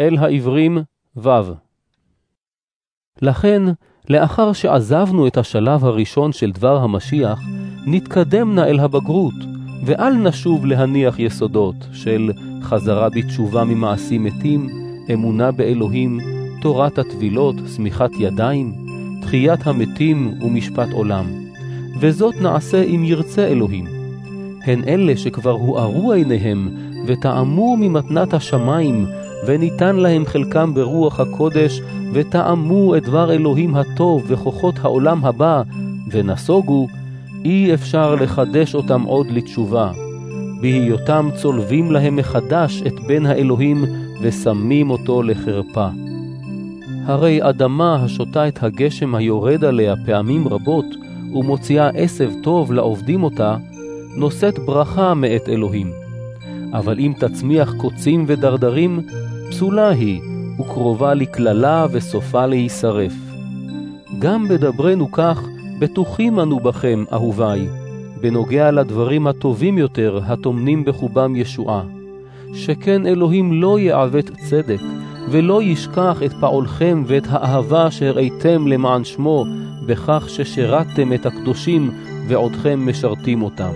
אל העברים ו' לכן, לאחר שעזבנו את השלב הראשון של דבר המשיח, נתקדם נא אל הבגרות, ואל נשוב להניח יסודות של חזרה בתשובה ממעשים מתים, אמונה באלוהים, תורת הטבילות, שמיכת ידיים, תחיית המתים ומשפט עולם. וזאת נעשה אם ירצה אלוהים. הן אלה שכבר הוארו עיניהם, וטעמו ממתנת השמיים, וניתן להם חלקם ברוח הקודש, וטעמו את דבר אלוהים הטוב וכוחות העולם הבא, ונסוגו, אי אפשר לחדש אותם עוד לתשובה. בהיותם צולבים להם מחדש את בן האלוהים, ושמים אותו לחרפה. הרי אדמה השותה את הגשם היורד עליה פעמים רבות, ומוציאה עשב טוב לעובדים אותה, נושאת ברכה מאת אלוהים. אבל אם תצמיח קוצים ודרדרים, פסולה היא, וקרובה לקללה וסופה להישרף. גם בדברנו כך, בטוחים אנו בכם, אהוביי, בנוגע לדברים הטובים יותר, הטומנים בחובם ישועה. שכן אלוהים לא יעוות צדק, ולא ישכח את פעולכם ואת האהבה שהראיתם למען שמו, בכך ששירתתם את הקדושים ועודכם משרתים אותם.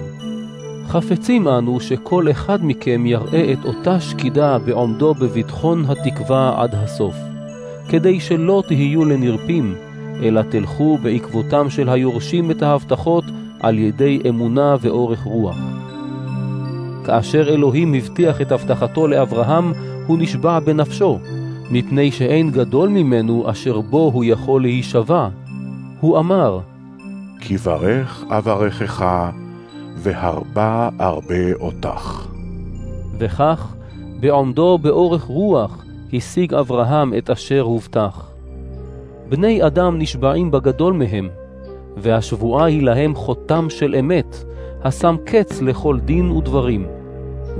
חפצים אנו שכל אחד מכם יראה את אותה שקידה בעומדו בביטחון התקווה עד הסוף, כדי שלא תהיו לנרפים, אלא תלכו בעקבותם של היורשים את ההבטחות על ידי אמונה ואורך רוח. כאשר אלוהים הבטיח את הבטחתו לאברהם, הוא נשבע בנפשו, מפני שאין גדול ממנו אשר בו הוא יכול להישבע. הוא אמר, כי ברך אברכך, והרבה ארבה אותך. וכך, בעומדו באורך רוח, השיג אברהם את אשר הובטח. בני אדם נשבעים בגדול מהם, והשבועה היא להם חותם של אמת, השם קץ לכל דין ודברים.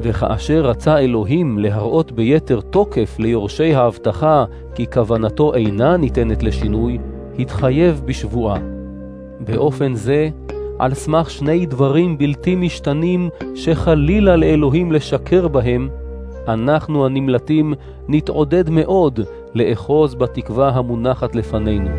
וכאשר רצה אלוהים להראות ביתר תוקף ליורשי ההבטחה כי כוונתו אינה ניתנת לשינוי, התחייב בשבועה. באופן זה, על סמך שני דברים בלתי משתנים שחלילה לאלוהים לשקר בהם, אנחנו הנמלטים נתעודד מאוד לאחוז בתקווה המונחת לפנינו.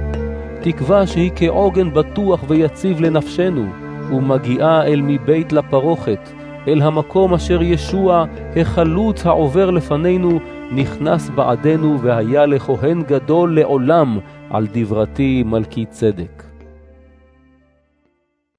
תקווה שהיא כעוגן בטוח ויציב לנפשנו, ומגיעה אל מבית לפרוכת, אל המקום אשר ישוע, החלוץ העובר לפנינו, נכנס בעדנו והיה לכהן גדול לעולם על דברתי מלכי צדק.